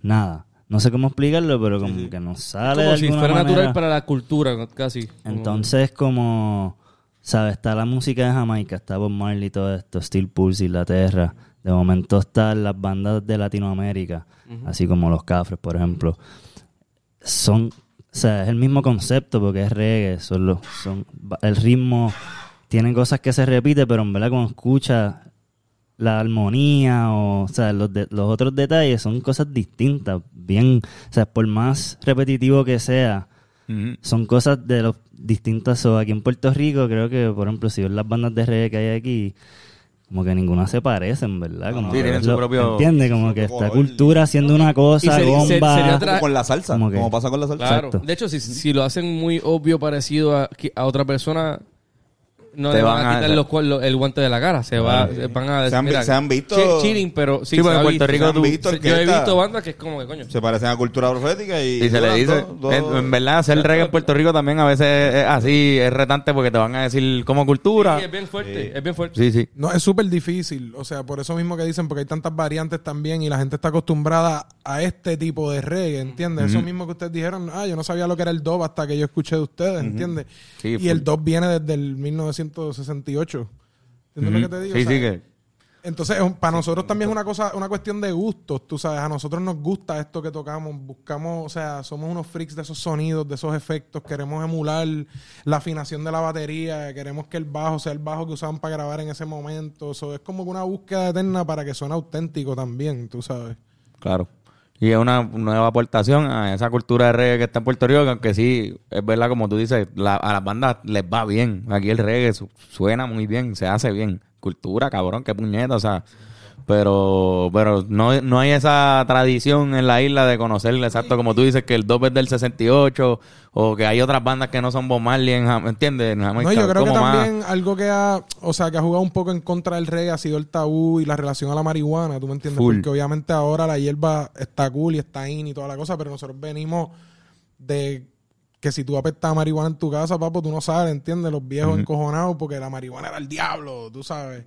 nada, no sé cómo explicarlo, pero como que nos sale como de si fuera manera. natural para la cultura, casi. Entonces, como, ¿sabes? Está la música de Jamaica, está Bob Marley y todo esto, Steel Pulse, Inglaterra. De momento están las bandas de Latinoamérica, así como los Cafres, por ejemplo. Son, o sea, es el mismo concepto porque es reggae, son los, son, el ritmo, tienen cosas que se repiten, pero en verdad cuando escuchas la armonía o, o sea, los, de- los otros detalles son cosas distintas, bien, o sea, por más repetitivo que sea, son cosas de los distintas. o aquí en Puerto Rico, creo que, por ejemplo, si ves las bandas de reggae que hay aquí, como que ninguna se parecen, ¿verdad? Como Sí, que tienen su lo- propio- ¿Entiendes? Como que esta cultura haciendo una cosa, se- bomba. sería otra- Como con la salsa, Como que- como pasa con la salsa. Claro. Exacto. De hecho, si, si lo hacen muy obvio, parecido a otra persona, no Te le van, van a a- quitar los cual- lo- el guante de la cara. Se, va, se van a decir, Se han mira, se han visto- Chilling, pero sí, Sí, se porque en Puerto visto. Rico Se han tú- visto Se- yo he visto bandas que es como que, coño. Se parecen a cultura profética y... Y se le dice, en, en verdad, hacer reggae en Puerto Rico también a veces es así, es retante porque te van a decir como cultura. Sí, es bien fuerte, es bien fuerte. Sí, sí. No, es súper difícil. O sea, por eso mismo que dicen, porque hay tantas variantes también y la gente está acostumbrada a este tipo de reggae, ¿entiendes? Eso mismo que ustedes dijeron, ah, yo no sabía lo que era el dub hasta que yo escuché de ustedes, ¿entiendes? Sí, y el dub viene desde el 1968. ¿Entiendes lo que te digo? Sí, O sea, sí, que... Entonces, para nosotros también es una cosa, una cuestión de gustos, tú sabes, a nosotros nos gusta esto que tocamos, buscamos, o sea, somos unos freaks de esos sonidos, de esos efectos, queremos emular la afinación de la batería, queremos que el bajo sea el bajo que usaban para grabar en ese momento, eso es como una búsqueda eterna para que suene auténtico también, tú sabes. Claro. Y es una nueva aportación a esa cultura de reggae que está en Puerto Rico, que aunque sí, es verdad, como tú dices, la- a las bandas les va bien. Aquí el reggae su- suena muy bien, se hace bien. Cultura, cabrón, qué puñeta, o sea. Pero pero no, no hay esa tradición en la isla de conocer, exacto, como tú dices, que el dub es del 68, o que hay otras bandas que no son Bob Marley, en ¿entiendes? En No, yo creo que más- también algo que ha, o sea, que ha jugado un poco en contra del reggae ha sido el tabú y la relación a la marihuana, ¿tú me entiendes? Full. Porque obviamente ahora la hierba está cool y está in y toda la cosa, pero nosotros venimos de que si tú apestas marihuana en tu casa, papo, tú no sabes, ¿entiendes? Los viejos encojonados porque la marihuana era el diablo, tú sabes.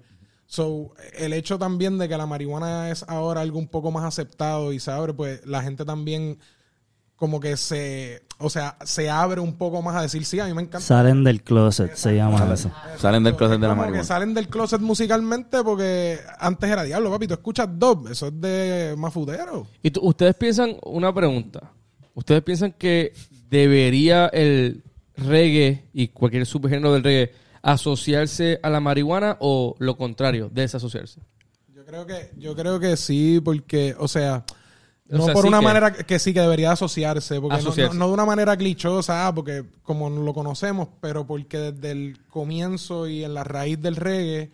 So, el hecho también de que la marihuana es ahora algo un poco más aceptado y se abre, pues la gente también como que se, o sea, se abre un poco más a decir, sí, a mí me encanta. Salen del closet, se llama eso. Salen del closet de la marihuana. salen del closet musicalmente porque antes era diablo, papi, tú escuchas dub, eso es de mafutero. Y tú- ustedes piensan, una pregunta. ¿Ustedes piensan que debería el reggae y cualquier subgénero del reggae asociarse a la marihuana o lo contrario, desasociarse? Yo creo que, yo creo que sí, porque, o sea, O no sea, por sí una que- manera que sí que debería asociarse, porque Asociarse. No, no de una manera clichosa, ah, porque como lo conocemos, pero porque desde el comienzo y en la raíz del reggae,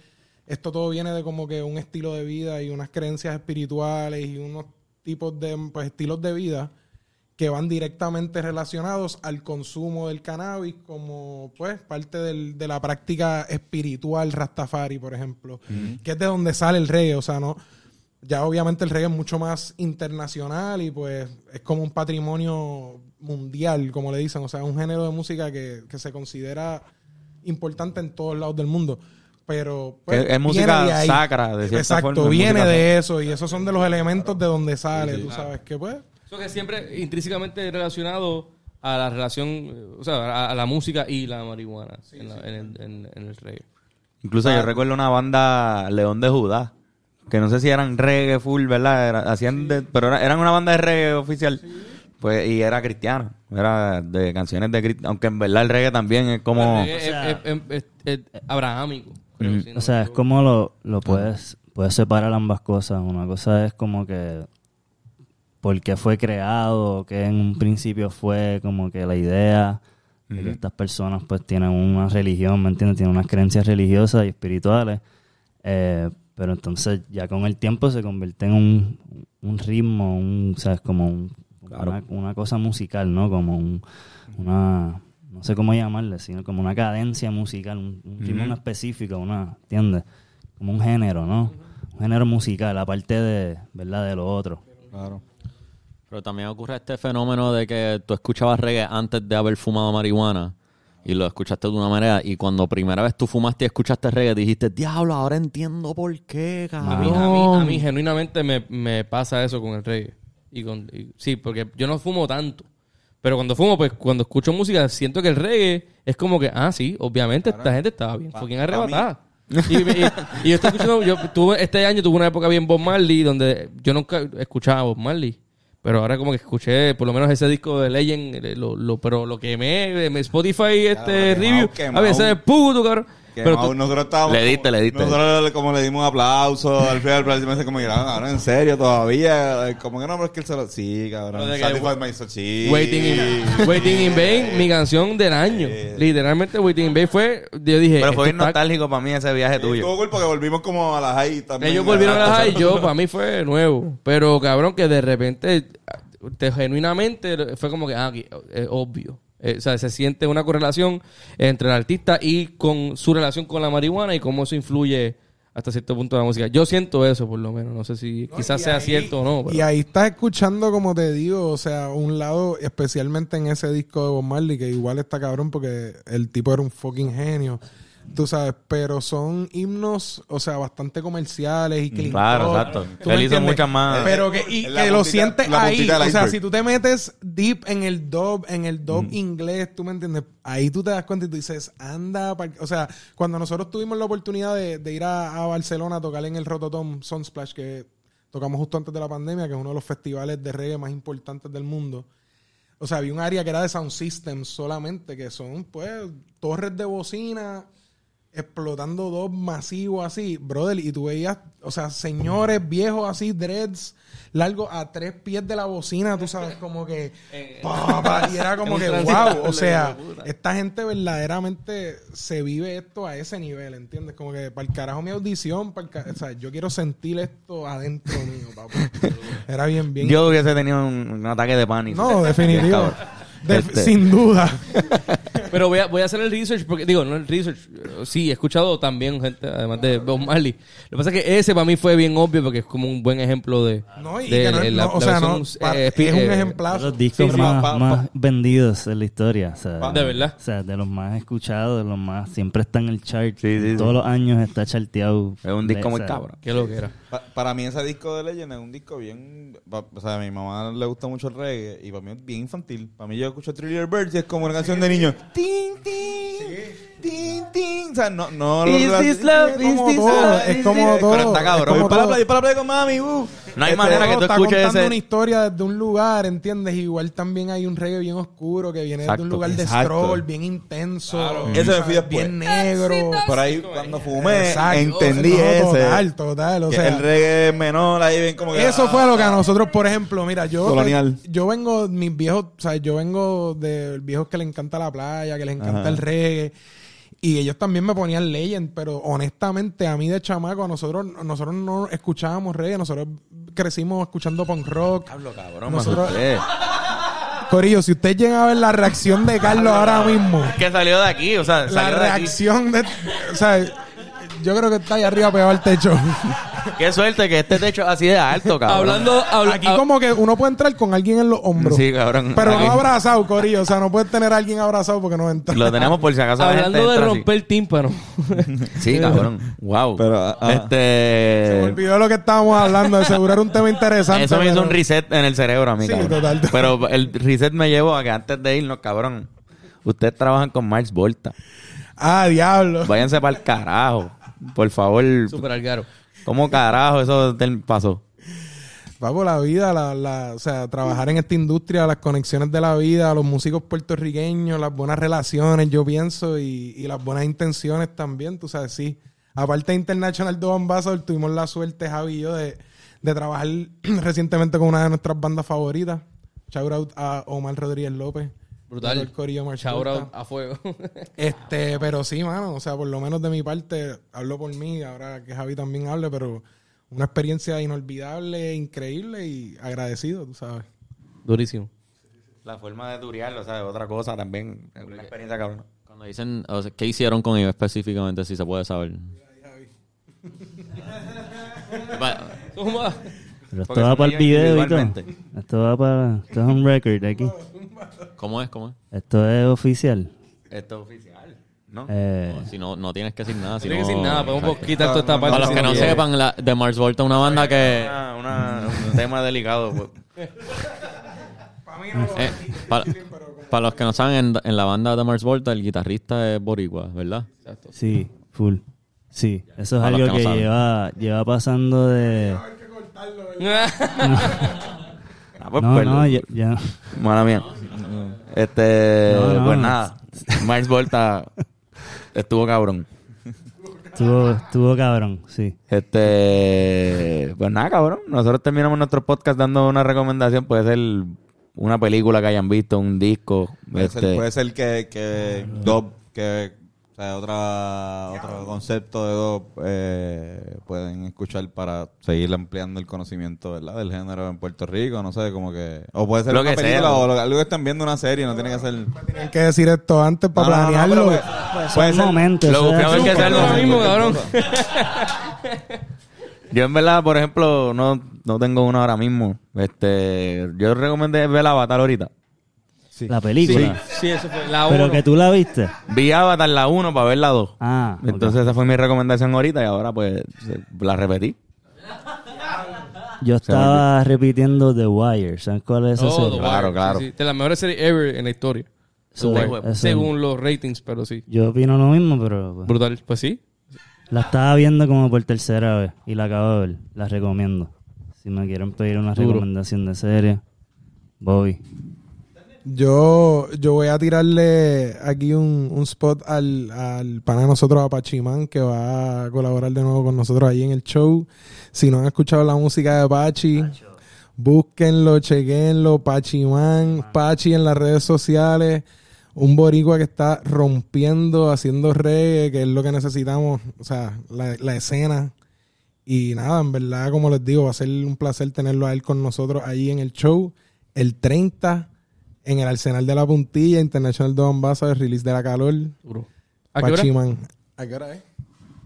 esto todo viene de como que un estilo de vida y unas creencias espirituales y unos tipos de pues, estilos de vida que van directamente relacionados al consumo del cannabis como pues parte del- de la práctica espiritual Rastafari, por ejemplo, que es de donde sale el reggae, o sea, no ya obviamente el reggae es mucho más internacional y pues es como un patrimonio mundial, como le dicen, o sea, un género de música que, que se considera importante en todos lados del mundo. Pero pues, es música de ahí. sacra, de cierta Exacto, forma, viene de eso y esos son de los elementos de donde sale, tú sabes que pues Eso que siempre intrínsecamente relacionado a la relación, eh, o sea, a, a la música y la marihuana en, la- en el, en- en el reggae. Incluso yo recuerdo una banda León de Judá, que no sé si eran reggae full, ¿verdad? Era- hacían de- pero era- eran una banda de reggae oficial. Pues, y era cristiano, era de canciones de cristiano, aunque en verdad el reggae también es como... Es- es- es- abrahámico. creo, si no O sea, es como lo, lo puedes, puedes separar ambas cosas. Una cosa es como que por qué fue creado, que en un principio fue como que la idea de que estas personas pues tienen una religión, ¿me entiendes? Tienen unas creencias religiosas y espirituales. Eh, pero entonces ya con el tiempo se convierte en un, un ritmo, un, ¿sabes? Como un- una, una cosa musical, ¿no? Como un, una, no sé cómo llamarle, sino como una cadencia musical, un, un ritmo en específico, una, ¿entiendes? Como un género, ¿no? Un género musical, aparte de, ¿verdad? De lo otro. Claro. Pero también ocurre este fenómeno de que tú escuchabas reggae antes de haber fumado marihuana y lo escuchaste de una manera y cuando primera vez tú fumaste y escuchaste reggae dijiste, diablo, ahora entiendo por qué, A mí, cabrón. a mí, a mí genuinamente me, me pasa eso con el reggae. Y con, y- sí, porque yo no fumo tanto. Pero cuando fumo, pues cuando escucho música, siento que el reggae es como que, ah, sí, obviamente esta gente estaba bien fucking arrebatada. Y, y- y yo estoy escuchando, yo tuve, este año tuve una época bien Bob Marley, donde yo nunca escuchaba a Bob Marley. Pero ahora como que escuché por lo menos ese disco de Legend, eh, lo, lo- pero lo quemé, me Spotify este quemado, review. quemado. A veces es puto, cabrón. Que Pero no, tú- nosotros estábamos Le diste, le diste. Nosotros como le dimos aplausos al final, al me como que, "Ah, cabrón, en serio, todavía. Eh, Como que no, pero es que él se lo. Sí, cabrón. Satisfied my. Waiting in, Waiting in Vain, mi canción del año. Literalmente Waiting in Vain fue, yo dije, Pero fue nostálgico para mí ese viaje tuyo. Cool porque volvimos como a las high también. ellos volvieron a las high, yo para mí fue nuevo. Pero cabrón que de repente, te, genuinamente fue como que, ah, aquí, es obvio. Eh, o sea, se siente una correlación entre el artista y con su relación con la marihuana y cómo eso influye hasta cierto punto de la música. Yo siento eso, por lo menos. No sé si quizás sea ahí- cierto o no. pero- Y ahí estás escuchando, como te digo, o sea, un lado, especialmente en ese disco de Bob Marley, que igual está cabrón porque el tipo era un fucking genio. Tú sabes, pero son himnos, o sea, bastante comerciales y clean Claro, exacto. ¿Tú Él hizo muchas más- Pero que, y que lo sientes ahí. O sea, si tú te metes deep en el dub, en el dub inglés, tú me entiendes, ahí tú te das cuenta y tú dices, anda, o sea, cuando nosotros tuvimos la oportunidad de, de ir a, a Barcelona a tocar en el Rototom Sunsplash, que tocamos justo antes de la pandemia, que es uno de los festivales de reggae más importantes del mundo. O sea, había un área que era de sound systems solamente, que son, pues, torres de bocina explotando dos masivos así, brother, y tú veías, o sea, señores viejos así, dreads, largos a tres pies de la bocina, tú sabes, como que, pa, pa, y era como que, wow, o sea, esta gente verdaderamente se vive esto a ese nivel, ¿entiendes? Como que para el carajo mi audición, para el o sea, yo quiero sentir esto adentro mío, papá. Era bien, bien. Yo hubiese tenido un, un ataque de pánico. no, definitivo. De- Este- Sin duda. Pero voy a, voy a hacer el research, porque digo, no el research. eh, Sí, he escuchado también gente, además de Bob Marley. Lo que pasa es que ese para mí fue bien obvio porque es como un buen ejemplo de. No, y de que no, la- no, o sea, no, eh, es un eh, ejemplazo. los discos sí, más, pa- pa- más vendidos en la historia. O sea, De verdad. O sea, de los más escuchados, de los más... Siempre está en el chart. Sí, sí, Todos sí. los años está charteado. Es un De- disco o muy sea, cabrón. ¿Qué lo que era? Pa- para mí ese disco de Legend es un disco bien... O sea, a mi mamá le gusta mucho el reggae y para mí es bien infantil. Para mí yo escucho Thriller Birds y es como una canción de niños. Tin, tin, tin, tin. O sea, no... no lo- Es como todo, es como todo. Pero está cabrón. es como para la playa, para la playa con mami. Uh. No hay Este, manera que tú está escuches contando ese... una historia desde un lugar, ¿entiendes? Igual también hay un reggae bien oscuro que viene Exacto, de un lugar de exacto. stroll, bien intenso. Eso me. Bien negro. Por ahí, cuando fumé, Exacto. entendí No, ese. Total, total. O sea, el reggae menor, ahí ven como que... Eso fue lo que a nosotros, por ejemplo, mira, yo Colonial. yo vengo, mis viejos, o sea, yo vengo de viejos que les encanta la playa, que les encanta Ajá. el reggae. Y ellos también me ponían Legend, pero honestamente, a mí de chamaco, nosotros, nosotros no escuchábamos reggae, nosotros crecimos escuchando punk rock. Hablo, cabrón, Nosotros-. Corillo, si usted llega a ver la reacción de Carlos ahora mismo, Que salió de aquí, o sea, la salió de reacción de, o sea, yo creo que está ahí arriba pegado al techo. Qué suerte que este techo es así de alto, cabrón. Hablando, habla- Aquí como que uno puede entrar con alguien en los hombros. Sí, cabrón. Pero Aquí. no abrazado, Corillo. O sea, no puedes tener a alguien abrazado porque no entra. Lo tenemos por si acaso la gente hablando de entra así. romper tímpano. Sí, cabrón. Wow. Pero, ah, ah. Se me este... olvidó lo que estábamos hablando. De seguro era un tema interesante. Eso me hizo pero- un reset en el cerebro a mí, Sí, cabrón. total. Pero el reset me llevó a que antes de irnos, cabrón, ustedes trabajan con Mars Volta. Ah, diablo. Váyanse para el carajo. Por favor. Super algaro. ¿Cómo carajo eso te pasó? Va por la vida, la, la- o sea, trabajar en esta industria, las conexiones de la vida, los músicos puertorriqueños, las buenas relaciones, yo pienso, y, y las buenas intenciones también, tú sabes, sí. Aparte de International Dove Ambassador, tuvimos la suerte, Javi y yo, de, de trabajar recientemente con una de nuestras bandas favoritas. Shout out a Omar Rodríguez López. Brutal. El corillo a fuego. Este, pero sí, mano, o sea, por lo menos de mi parte, hablo por mí, ahora que Javi también hable, pero una experiencia inolvidable, increíble y agradecido, tú sabes. Durísimo. La forma de turiarlo, o sea, otra cosa también. Una experiencia cabrón. Cuando dicen, o sea, ¿qué hicieron con ellos específicamente, si se puede saber? Pero esto va para el video y todo. individualmente. Esto va para... Esto es un record aquí. ¿Cómo es? ¿Cómo es? Esto es oficial. Esto es oficial, ¿no? Eh, Si no, no tienes que decir nada. No Si tienes que no- decir nada, podemos quitar toda esta parte. Para los que no sepan, la, de Mars Volta, una banda que... Una- una- un tema delicado. pues. eh, para, para los que no saben, en, en la banda de Mars Volta, el guitarrista es boricua, ¿verdad? sí, full. Sí, eso es Para algo que no lleva, lleva pasando de... Ah, pues, No, no, ya, ya- Mala mía. Este, No, no. pues nada. Mars Volta estuvo cabrón. Estuvo, estuvo cabrón, sí. Este, pues nada, cabrón. Nosotros terminamos nuestro podcast dando una recomendación. Puede ser una película que hayan visto, un disco. Puede, este, ser, puede ser que, que que sea, otra, otro concepto de eh, pueden escuchar para seguir ampliando el conocimiento ¿verdad? del género en Puerto Rico, no sé, como que... O puede ser Lo una que película sea. o lo- algo que estén viendo una serie, no tiene que ser... Tienen que decir esto antes para No, no, no, planearlo. pero Pues puede ser- momentos. Lo así. que sea Ahora mismo, cabrón. Yo en verdad, por ejemplo, no, no tengo una ahora mismo. Este, yo recomendé ver Avatar ahorita. La película. Sí, eso fue la Pero uno. que tú la viste. Vi Avatar la 1 para ver la 2. Ah. Entonces esa fue mi recomendación ahorita y ahora pues la repetí. Yo estaba repitiendo The Wire. ¿Sabes cuál es esa Oh, serie? Claro, claro. sí, sí. De las mejores series ever en la historia. Según los ratings, pero sí. Yo opino lo mismo, pero pues, Brutal. Pues sí. la estaba viendo como por tercera vez y la acabo de ver. La recomiendo. Si me quieren pedir una Duro. recomendación de serie, Bobby. Yo, yo voy a tirarle aquí un, un spot al, al pana de nosotros, a Pachimán, que va a colaborar de nuevo con nosotros ahí en el show. Si no han escuchado la música de Pachi, búsquenlo, chequenlo, Pachimán, Pachi en las redes sociales. Un boricua que está rompiendo, haciendo reggae, que es lo que necesitamos, o sea, la, la escena. Y nada, en verdad, como les digo, va a ser un placer tenerlo a él con nosotros ahí en el show el 30 En el Arsenal de la Puntilla, International Dos Ambassadors, release de la calor. Duro. ¿A qué hora? Pachiman. ¿A qué hora es?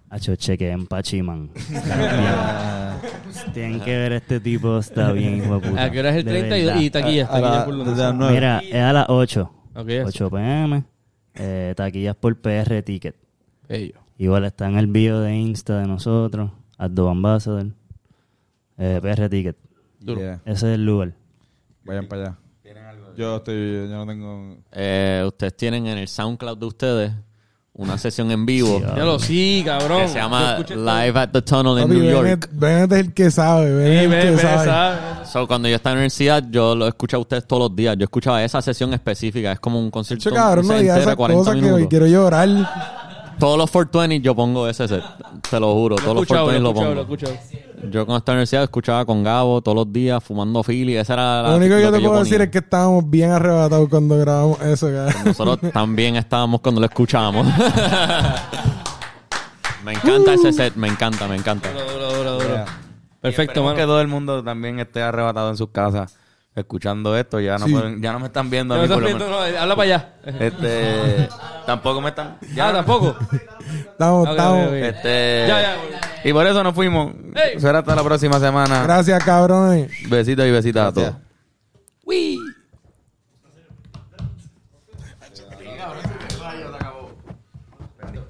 Hacho, cheque en Pachiman. Tienen que ver este tipo, está bien, hijo de puta. ¿A qué hora es el De 30 y, verdad. y taquillas? A taquillas la- por nueve. Mira, es a las 8. Ok, eso. 8 pm. Eh, taquillas por PR Ticket. Ellos. Igual está en el bio de Insta de nosotros. Addo Ambassador. Eh, PR Ticket. Duro. Yeah. Ese es el lugar. Vayan para allá. Yo estoy, yo no tengo. Eh, ustedes tienen en el SoundCloud de ustedes una sesión en vivo Sí, Ya lo sí, cabrón. que se llama todo. Live at the Tunnel en Papi, New York. Bennett, es el que sabe. Bennett Sí, el que sabe. sabe. So, cuando yo estaba en la universidad, yo lo escuchaba a ustedes todos los días. Yo escuchaba esa sesión específica. Es como un concierto Che, cabrón, no esas 40 cosas que minutos. hoy quiero llorar. Todos los 420 yo pongo ese set. Te lo juro. Lo todos los escuchado, 420 lo lo lo pongo. escuchado. Yo cuando estaba en la universidad escuchaba con Gabo todos los días fumando Philly. Esa era la, Lo único que yo te puedo ponía. decir es que estábamos bien arrebatados cuando grabamos eso. Nosotros también estábamos cuando lo escuchábamos. me encanta ese set. Me encanta, me encanta. Duro, duro, duro, duro. Yeah. Perfecto, mano. que todo el mundo también esté arrebatado en sus casas escuchando esto. Ya no, Sí. pueden- ya no me están viendo a No mí estás por lo viendo, menos. no, habla para allá. Este, tampoco me están. Ya, tampoco. Estamos, estamos. Este, Ya, ya. Y por eso nos fuimos. Ey. Será hasta la próxima semana. Gracias, cabrones. Besitos y besitas a todos. Gracias.